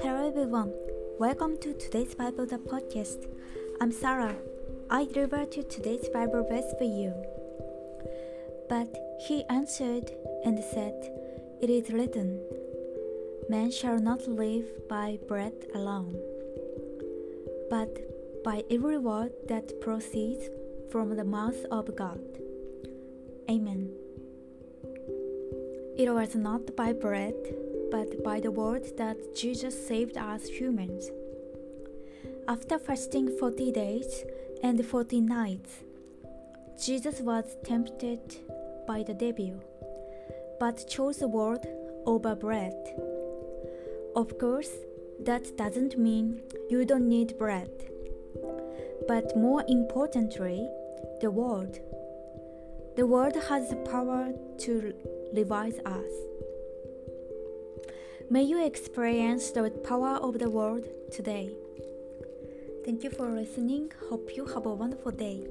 Hello everyone, welcome to today's Bible the podcast. I'm Sarah. I deliver to today's Bible verse for you. But he answered and said, It is written, Man shall not live by bread alone, but by every word that proceeds from the mouth of God. Amen. It was not by bread but by the word that Jesus saved us humans. After fasting 40 days and 40 nights, Jesus was tempted by the devil, but chose the word over bread. Of course, that doesn't mean you don't need bread. But more importantly, the word. The world has the power to revise us. May you experience the power of the world today. Thank you for listening. Hope you have a wonderful day.